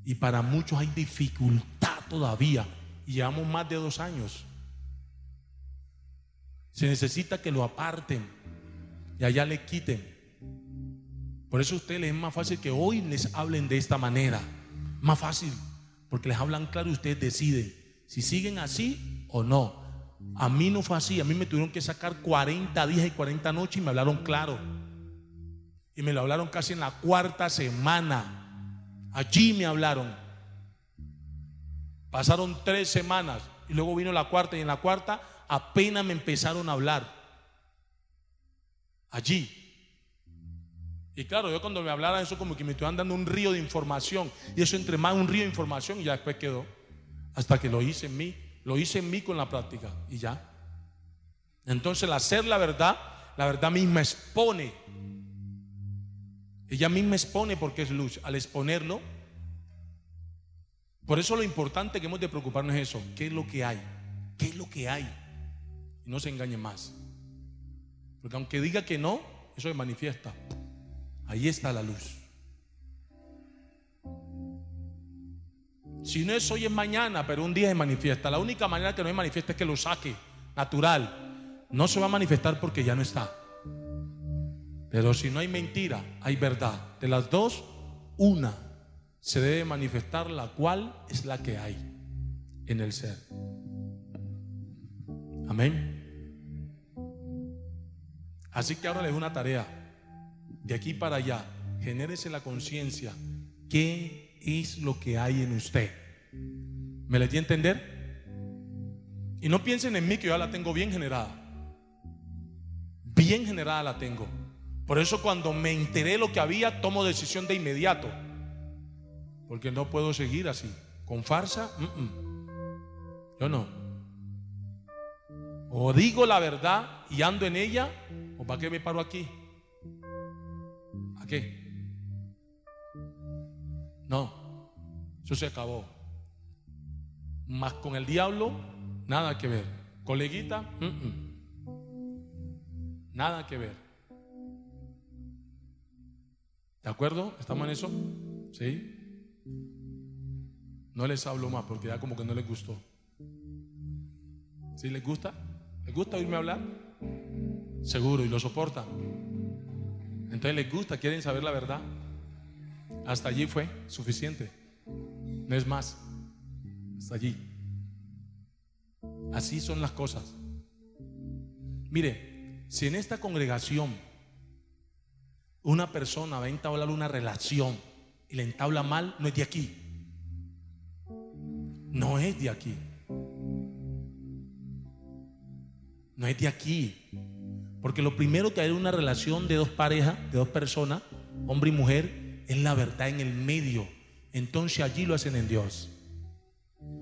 Y para muchos hay dificultad todavía. Llevamos más de dos años. Se necesita que lo aparten y allá le quiten. Por eso a ustedes les es más fácil que hoy les hablen de esta manera. Más fácil. Porque les hablan claro y ustedes deciden si siguen así o no. A mí no fue así, a mí me tuvieron que sacar 40 días y 40 noches y me hablaron claro. Y me lo hablaron casi en la cuarta semana. Allí me hablaron. Pasaron tres semanas y luego vino la cuarta y en la cuarta apenas me empezaron a hablar. Allí. Y claro, yo cuando me hablaran eso como que me estaban dando un río de información. Y eso entre más un río de información y ya después quedó. Hasta que lo hice en mí. Lo hice en mí con la práctica y ya. Entonces, al hacer la verdad, la verdad misma expone. Ella misma expone porque es luz. Al exponerlo, por eso lo importante que hemos de preocuparnos es eso. ¿Qué es lo que hay? ¿Qué es lo que hay? Y no se engañe más. Porque aunque diga que no, eso se manifiesta. Ahí está la luz. Si no es hoy, es mañana, pero un día se manifiesta. La única manera que no se manifiesta es que lo saque, natural. No se va a manifestar porque ya no está. Pero si no hay mentira, hay verdad. De las dos, una se debe manifestar, la cual es la que hay en el ser. Amén. Así que ahora les una tarea. De aquí para allá, genérese la conciencia. ¿Qué es lo que hay en usted. ¿Me le di a entender? Y no piensen en mí que yo ya la tengo bien generada. Bien generada la tengo. Por eso cuando me enteré lo que había, tomo decisión de inmediato. Porque no puedo seguir así. Con farsa, yo no. O digo la verdad y ando en ella, o para qué me paro aquí. ¿A qué? No, eso se acabó. Más con el diablo, nada que ver. Coleguita, nada que ver. ¿De acuerdo? ¿Estamos en eso? ¿Sí? No les hablo más porque ya como que no les gustó. ¿Sí les gusta? ¿Les gusta oírme hablar? Seguro, y lo soportan. Entonces les gusta, quieren saber la verdad. Hasta allí fue suficiente. No es más. Hasta allí. Así son las cosas. Mire, si en esta congregación una persona va a entablar una relación y le entabla mal, no es de aquí. No es de aquí. No es de aquí. Porque lo primero que hay en una relación de dos parejas, de dos personas, hombre y mujer, es la verdad en el medio. Entonces allí lo hacen en Dios.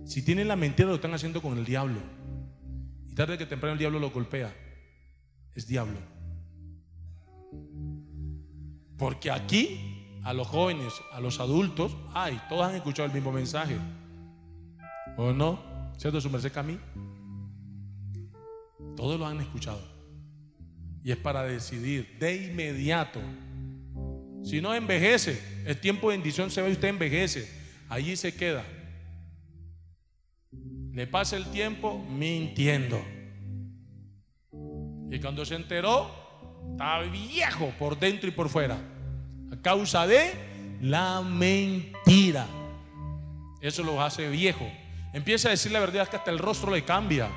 Si tienen la mentira, lo están haciendo con el diablo. Y tarde que temprano el diablo lo golpea. Es diablo. Porque aquí, a los jóvenes, a los adultos, ay, todos han escuchado el mismo mensaje. ¿O no? ¿Cierto? Su merced a mí. Todos lo han escuchado. Y es para decidir de inmediato. Si no envejece, el tiempo de bendición se ve usted envejece. Allí se queda. Le pasa el tiempo mintiendo. Y cuando se enteró, estaba viejo por dentro y por fuera. A causa de la mentira. Eso lo hace viejo. Empieza a decir la verdad que hasta el rostro le cambia.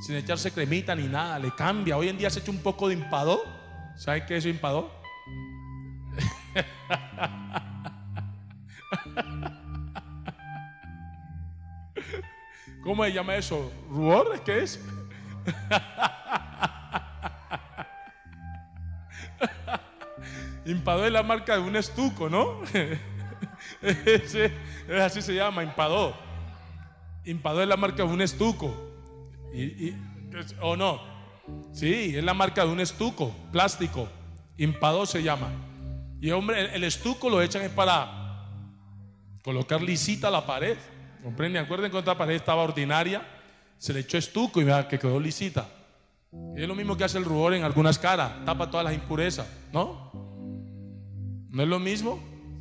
Sin echarse cremita ni nada, le cambia. Hoy en día se echa un poco de impadó. ¿Sabe qué es impadó? [laughs] ¿Cómo se llama eso? ¿Rubor? ¿Qué es? [laughs] Impadó es la marca de un estuco, ¿no? [laughs] así se llama, impadó. Impadó es la marca de un estuco. ¿O no? Sí, es la marca de un estuco, plástico. Impadó se llama. Y hombre, el estuco lo echan es para colocar lisita la pared. ¿Comprenden? Acuerden que esta pared estaba ordinaria, se le echó estuco y vea que quedó lisita. Es lo mismo que hace el rubor en algunas caras, tapa todas las impurezas, ¿no? ¿No es lo mismo?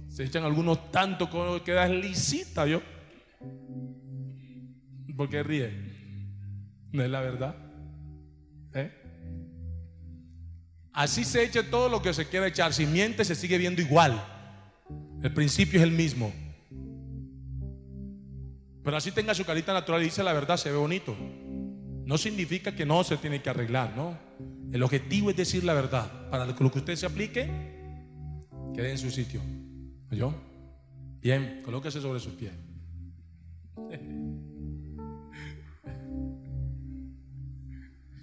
Se echan algunos tanto como queda lisita, ¿yo? ¿Por qué ríe? ¿No es la verdad? ¿Eh? Así se echa todo lo que se quiera echar. Si miente, se sigue viendo igual. El principio es el mismo. Pero así tenga su carita natural y dice la verdad, se ve bonito. No significa que no se tiene que arreglar, ¿no? El objetivo es decir la verdad. Para lo que usted se aplique, quede en su sitio. ¿Yo? Bien, colóquese sobre sus pies. [laughs]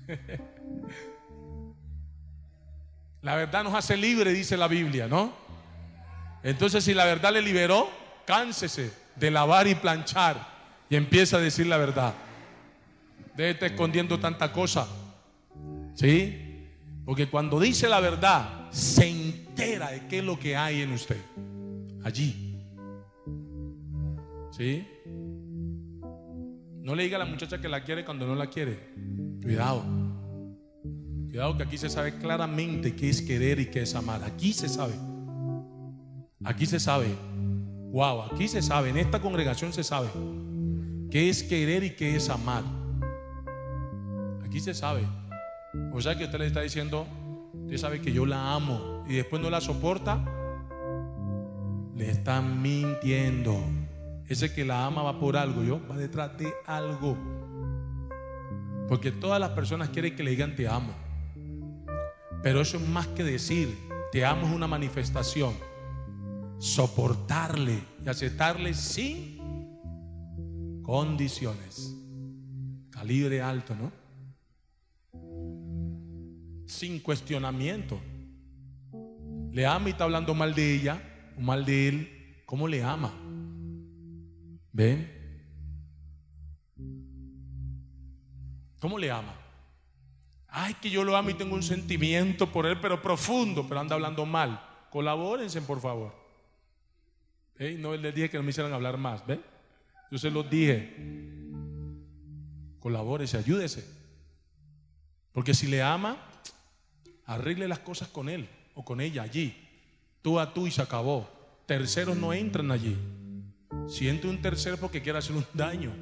[laughs] La verdad nos hace libre, dice la Biblia, ¿no? Entonces, si la verdad le liberó, cánsese de lavar y planchar y empieza a decir la verdad. Estar escondiendo tanta cosa. ¿Sí? Porque cuando dice la verdad, se entera de qué es lo que hay en usted. Allí. ¿Sí? No le diga a la muchacha que la quiere cuando no la quiere. Cuidado. Cuidado que aquí se sabe claramente qué es querer y qué es amar. Aquí se sabe. Aquí se sabe. Wow, aquí se sabe. En esta congregación se sabe qué es querer y qué es amar. Aquí se sabe. O sea que usted le está diciendo, usted sabe que yo la amo y después no la soporta. Le están mintiendo. Ese que la ama va por algo, yo va detrás de algo. Porque todas las personas quieren que le digan te amo. Pero eso es más que decir, te amo es una manifestación. Soportarle y aceptarle sin condiciones. Calibre alto, ¿no? Sin cuestionamiento. Le ama y está hablando mal de ella o mal de él. ¿Cómo le ama? ¿Ven? ¿Cómo le ama? Ay, que yo lo amo y tengo un sentimiento por él, pero profundo, pero anda hablando mal. Colabórense, por favor. No les dije que no me hicieran hablar más, ¿ve? Yo se los dije. Colabórese, ayúdese. Porque si le ama, arregle las cosas con él o con ella allí. Tú a tú y se acabó. Terceros no entran allí. Si entra un tercero porque quiere hacer un daño.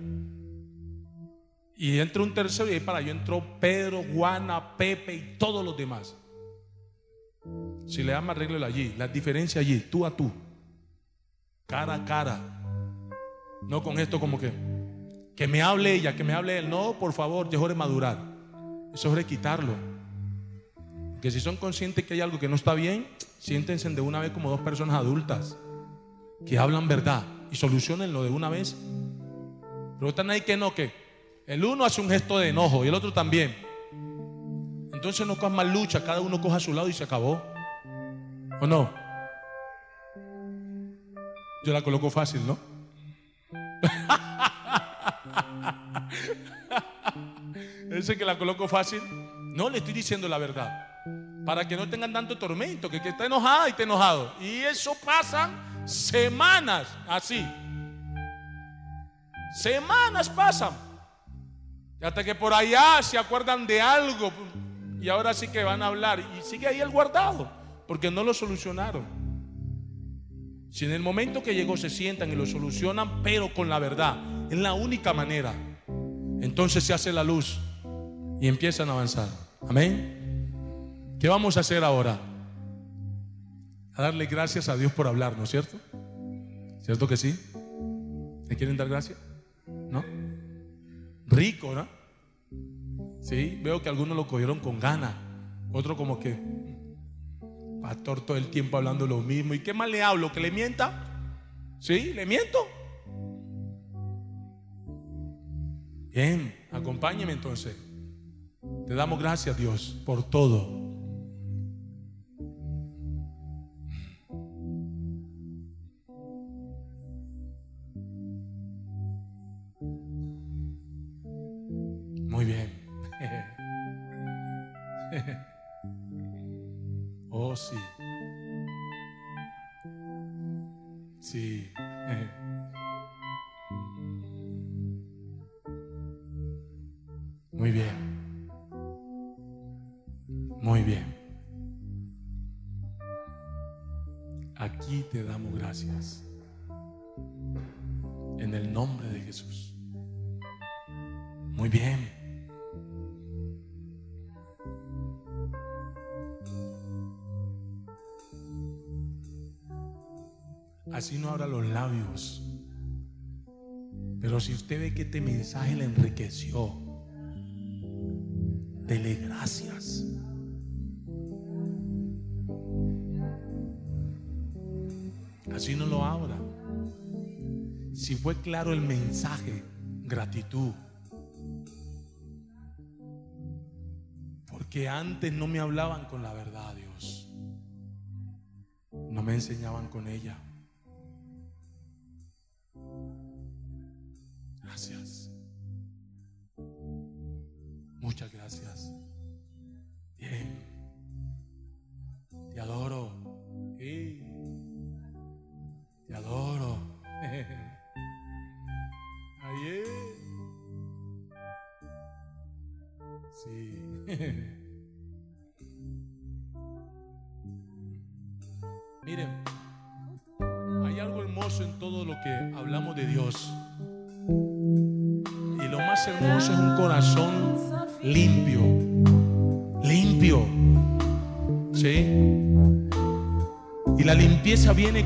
Y entra un tercero y ahí para yo entró Pedro, Juana, Pepe y todos los demás. Si le ama, arréglelo allí. La diferencia allí, tú a tú. Cara a cara. No con esto como que, que me hable ella, que me hable él. No, por favor, es hora de madurar. Eso es quitarlo. Que si son conscientes que hay algo que no está bien, siéntense de una vez como dos personas adultas. que hablan verdad y solucionenlo de una vez. Pero están ahí que no, que el uno hace un gesto de enojo y el otro también. Entonces no cojan más lucha, cada uno coja a su lado y se acabó. ¿O no? Yo la coloco fácil, ¿no? [laughs] Ese que la coloco fácil, no le estoy diciendo la verdad. Para que no tengan tanto tormento, que, que está enojada y está enojado. Y eso pasa semanas así. Semanas pasan. Hasta que por allá se acuerdan de algo. Y ahora sí que van a hablar. Y sigue ahí el guardado. Porque no lo solucionaron. Si en el momento que llegó se sientan y lo solucionan, pero con la verdad, es la única manera. Entonces se hace la luz y empiezan a avanzar. Amén. ¿Qué vamos a hacer ahora? A darle gracias a Dios por hablarnos, ¿cierto? ¿Cierto que sí? ¿Le quieren dar gracias? Rico, ¿no? Sí, veo que algunos lo cogieron con ganas, otro como que, pastor, todo el tiempo hablando lo mismo. ¿Y qué más le hablo? ¿Que le mienta? ¿Sí? ¿Le miento? Bien, acompáñeme entonces. Te damos gracias, Dios, por todo. Muy bien. [laughs] Oh, sí. Sí. Muy bien. Pero si usted ve que este mensaje le enriqueció, dele gracias. Así no lo abra. Si fue claro el mensaje, gratitud. Porque antes no me hablaban con la verdad, Dios. No me enseñaban con ella.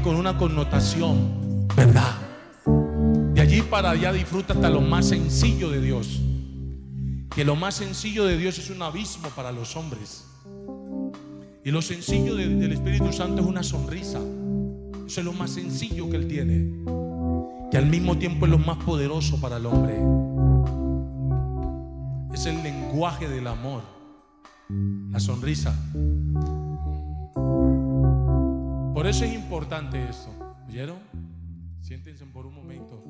Viene con una connotación, ¿verdad? De allí para allá disfruta hasta lo más sencillo de Dios. Que lo más sencillo de Dios es un abismo para los hombres. Y lo sencillo de- del Espíritu Santo es una sonrisa. Eso es lo más sencillo que Él tiene. Que al mismo tiempo es lo más poderoso para el hombre. Es el lenguaje del amor. La sonrisa. Por eso es importante esto. ¿Oyeron? Siéntense por un momento.